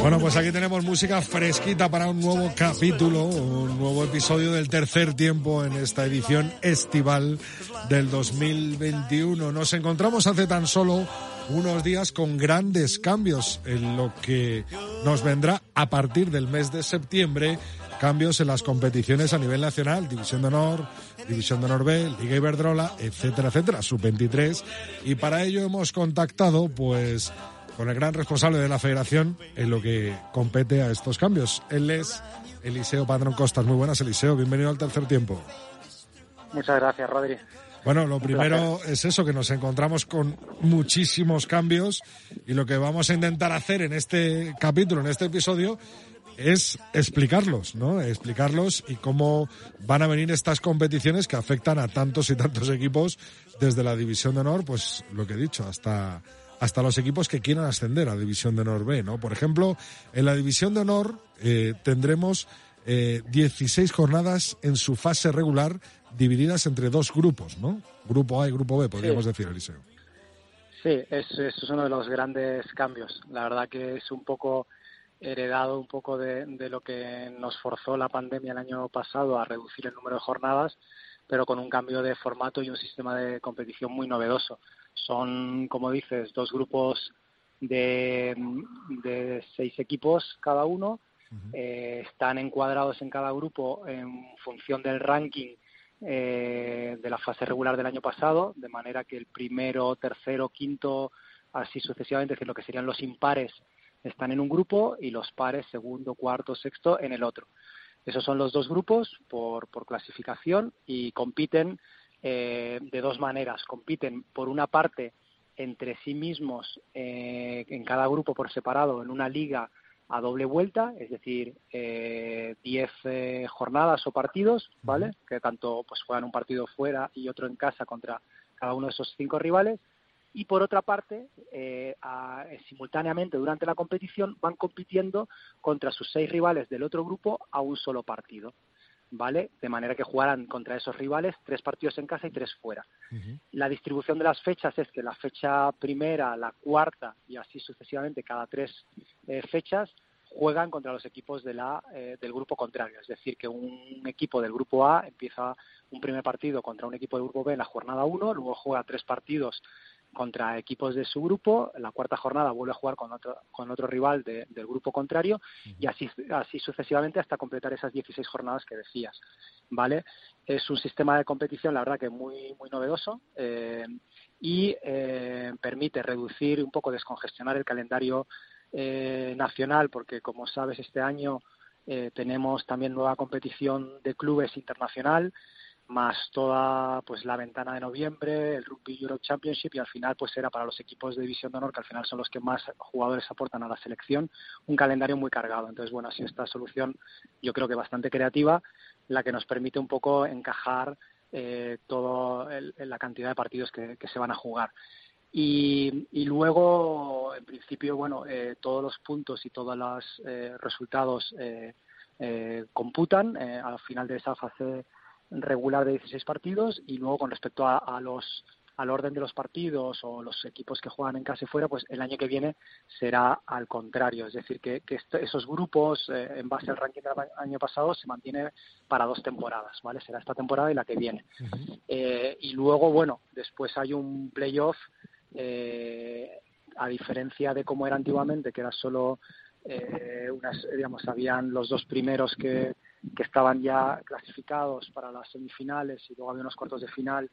Bueno, pues aquí tenemos música fresquita para un nuevo capítulo, un nuevo episodio del tercer tiempo en esta edición estival del 2021. Nos encontramos hace tan solo unos días con grandes cambios en lo que nos vendrá a partir del mes de septiembre cambios en las competiciones a nivel nacional, División de Honor, División de Honor B, Liga Iberdrola, etcétera, etcétera, sub-23. Y para ello hemos contactado, pues, con el gran responsable de la federación en lo que compete a estos cambios. Él es Eliseo Padrón Costas. Muy buenas, Eliseo. Bienvenido al tercer tiempo. Muchas gracias, Rodri. Bueno, lo primero es eso, que nos encontramos con muchísimos cambios y lo que vamos a intentar hacer en este capítulo, en este episodio, es explicarlos, ¿no? Explicarlos y cómo van a venir estas competiciones que afectan a tantos y tantos equipos desde la División de Honor, pues lo que he dicho, hasta, hasta los equipos que quieran ascender a División de Honor B, ¿no? Por ejemplo, en la División de Honor eh, tendremos eh, 16 jornadas en su fase regular divididas entre dos grupos, ¿no? Grupo A y Grupo B, podríamos Sí. decir, Eliseo. Sí, es, es uno de los grandes cambios. La verdad que es un poco heredado un poco de, de lo que nos forzó la pandemia el año pasado a reducir el número de jornadas, pero con un cambio de formato y un sistema de competición muy novedoso. Son, como dices, dos grupos de, de seis equipos cada uno. Eh, están encuadrados en cada grupo en función del ranking eh, de la fase regular del año pasado, de manera que el primero, tercero, quinto, así sucesivamente, es decir, lo que serían los impares, están en un grupo y los pares, segundo, cuarto, sexto, en el otro. Esos son los dos grupos por, por clasificación y compiten eh, de dos maneras. Compiten, por una parte, entre sí mismos eh, en cada grupo por separado en una liga a doble vuelta, es decir, 10 eh, jornadas o partidos, ¿vale? Que tanto pues juegan un partido fuera y otro en casa contra cada uno de esos cinco rivales. Y por otra parte, eh, a- eh, simultáneamente durante la competición van compitiendo contra sus seis rivales del otro grupo a un solo partido, ¿vale? De manera que jugarán contra esos rivales tres partidos en casa y tres fuera. La distribución de las fechas es que la fecha primera, la cuarta y así sucesivamente cada tres eh, fechas juegan contra los equipos de la, eh, del grupo contrario. Es decir, que un equipo del grupo A empieza un primer partido contra un equipo del grupo B en la jornada 1, luego juega tres partidos contra equipos de su grupo, la cuarta jornada vuelve a jugar con otro, con otro rival de- del grupo contrario y así, así sucesivamente hasta completar esas 16 jornadas que decías. ¿vale? Es un sistema de competición, la verdad que muy, muy novedoso eh, y eh, permite reducir un poco, descongestionar el calendario eh, nacional, porque como sabes, este año eh, tenemos también nueva competición de clubes internacional, más toda pues la ventana de noviembre, el Rugby Europe Championship y al final pues era para los equipos de división de honor que al final son los que más jugadores aportan a la selección, un calendario muy cargado. Entonces, bueno, ha sido esta solución yo creo que bastante creativa, la que nos permite un poco encajar eh, todo el- la cantidad de partidos que, que se van a jugar. Y, y luego, en principio, bueno, eh, todos los puntos y todos los eh, resultados eh, eh, computan eh, al final de esa fase regular de 16 partidos y luego con respecto a, a los al orden de los partidos o los equipos que juegan en casa y fuera, pues el año que viene será al contrario. Es decir, que, que est- esos grupos, eh, en base al ranking del año pasado, se mantiene para dos temporadas, ¿vale? Será esta temporada y la que viene. Eh, y luego, bueno, después hay un playoff, eh, a diferencia de cómo era antiguamente, que era solo eh, unas, digamos, habían los dos primeros que, que estaban ya clasificados para las semifinales y luego había unos cuartos de final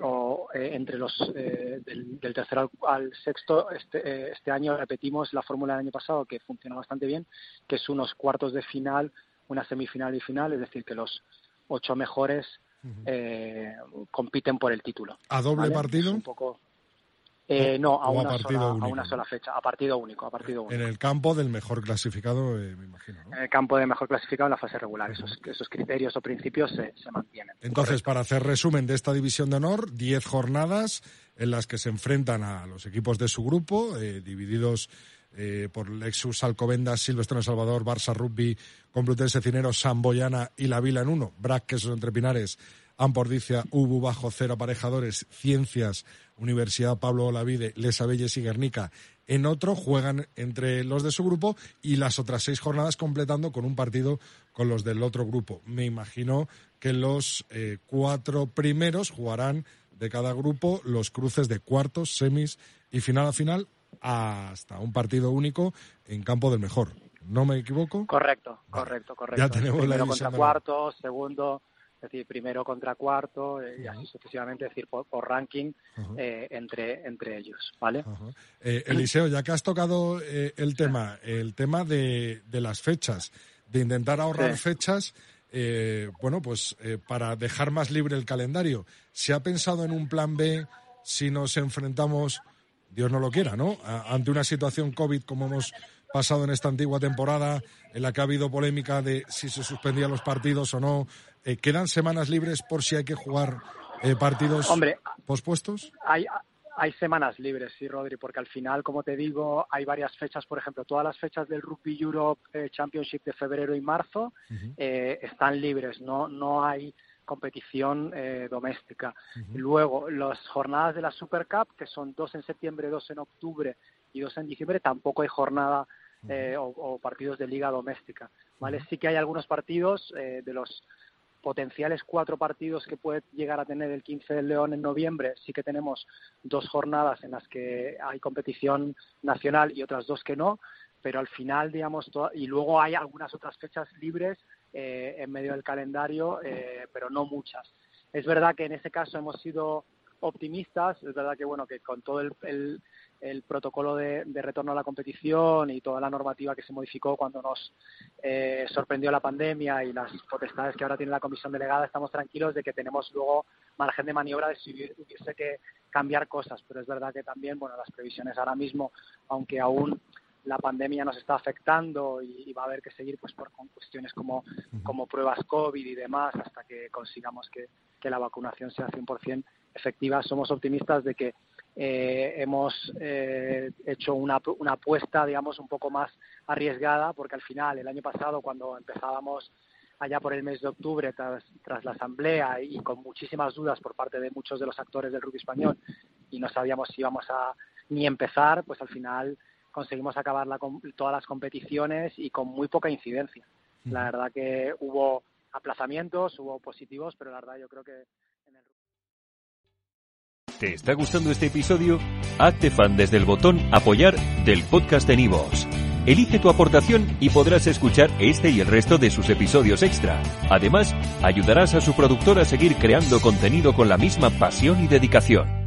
o eh, entre los eh, del, del tercero al, al sexto este, eh, este año repetimos la fórmula del año pasado que funcionó bastante bien que es unos cuartos de final una semifinal y final es decir que los ocho mejores eh, compiten por el título ¿A doble ¿vale? partido? Es un poco Eh, no, a, una sola, a, una sola, fecha, a partido único, a partido único. En el campo del mejor clasificado, eh, me imagino. En el campo del mejor clasificado en la fase regular. Esos, esos criterios o principios se, se mantienen. Entonces, para hacer resumen de esta división de honor, 10 jornadas en las que se enfrentan a los equipos de su grupo, eh, divididos eh, por Lexus Alcobendas, Silvestre Salvador, Barça Rugby, Complutense Cineros, Samboyana y La Vila en uno, Brac, Quesos Entre Pinares, Ampordicia, Ubu Bajo Cero Aparejadores, Ciencias, Universidad Pablo Olavide, Les Abelles y Guernica en otro, juegan entre los de su grupo y las otras seis jornadas completando con un partido con los del otro grupo. Me imagino que los eh, cuatro primeros jugarán de cada grupo los cruces de cuartos, semis y final a final hasta un partido único en campo del mejor. ¿No me equivoco? Correcto, correcto, correcto. Ya tenemos Primero contra cuarto, segundo, es decir, primero contra cuarto eh, y así sucesivamente, es decir, por, ranking eh, entre, entre ellos, ¿vale? Eh, Eliseo, ya que has tocado el tema, el tema de, de, las fechas, de intentar ahorrar fechas, bueno, pues para dejar más libre el calendario, ¿se ha pensado en un plan B si nos enfrentamos Dios no lo quiera, ¿no? ante una situación COVID como hemos pasado en esta antigua temporada, en la que ha habido polémica de si se suspendían los partidos o no, eh, ¿quedan semanas libres por si hay que jugar eh, partidos pospuestos? Hay, hay semanas libres, sí, Rodri, porque al final, como te digo, hay varias fechas, por ejemplo, todas las fechas del Rugby Europe eh, Championship de febrero y marzo están libres, no, no hay competición eh, doméstica. Luego, las jornadas de la Super Cup, que son dos en septiembre, dos en octubre y dos en diciembre, tampoco hay jornada eh, o, partidos de liga doméstica. ¿vale? Sí que hay algunos partidos eh, de los potenciales cuatro partidos que puede llegar a tener el 15 del León en noviembre, sí que tenemos dos jornadas en las que hay competición nacional y otras dos que no, pero al final, digamos, y luego hay algunas otras fechas libres eh, en medio del calendario, eh, pero no muchas. Es verdad que en ese caso hemos sido optimistas, es verdad que bueno que con todo el, el, protocolo de, retorno a la competición y toda la normativa que se modificó cuando nos eh, sorprendió la pandemia y las potestades que ahora tiene la comisión delegada, estamos tranquilos de que tenemos luego margen de maniobra de si hubiese que cambiar cosas, pero es verdad que también bueno las previsiones ahora mismo, aunque aún la pandemia nos está afectando y, va a haber que seguir pues por cuestiones como, como pruebas COVID y demás hasta que consigamos que, la vacunación sea 100% efectiva. Somos optimistas de que eh, hemos eh, hecho una, una apuesta, digamos, un poco más arriesgada, porque al final, el año pasado, cuando empezábamos allá por el mes de octubre, tras, tras la asamblea y con muchísimas dudas por parte de muchos de los actores del rugby español, y no sabíamos si íbamos a ni empezar, pues al final conseguimos acabar todas las competiciones y con muy poca incidencia. La verdad que hubo aplazamientos, hubo positivos, pero la verdad yo creo que... En el... ¿Te está gustando este episodio? Hazte fan desde el botón apoyar del podcast de Nivos. Elige tu aportación y podrás escuchar este y el resto de sus episodios extra. Además, ayudarás a su productor a seguir creando contenido con la misma pasión y dedicación.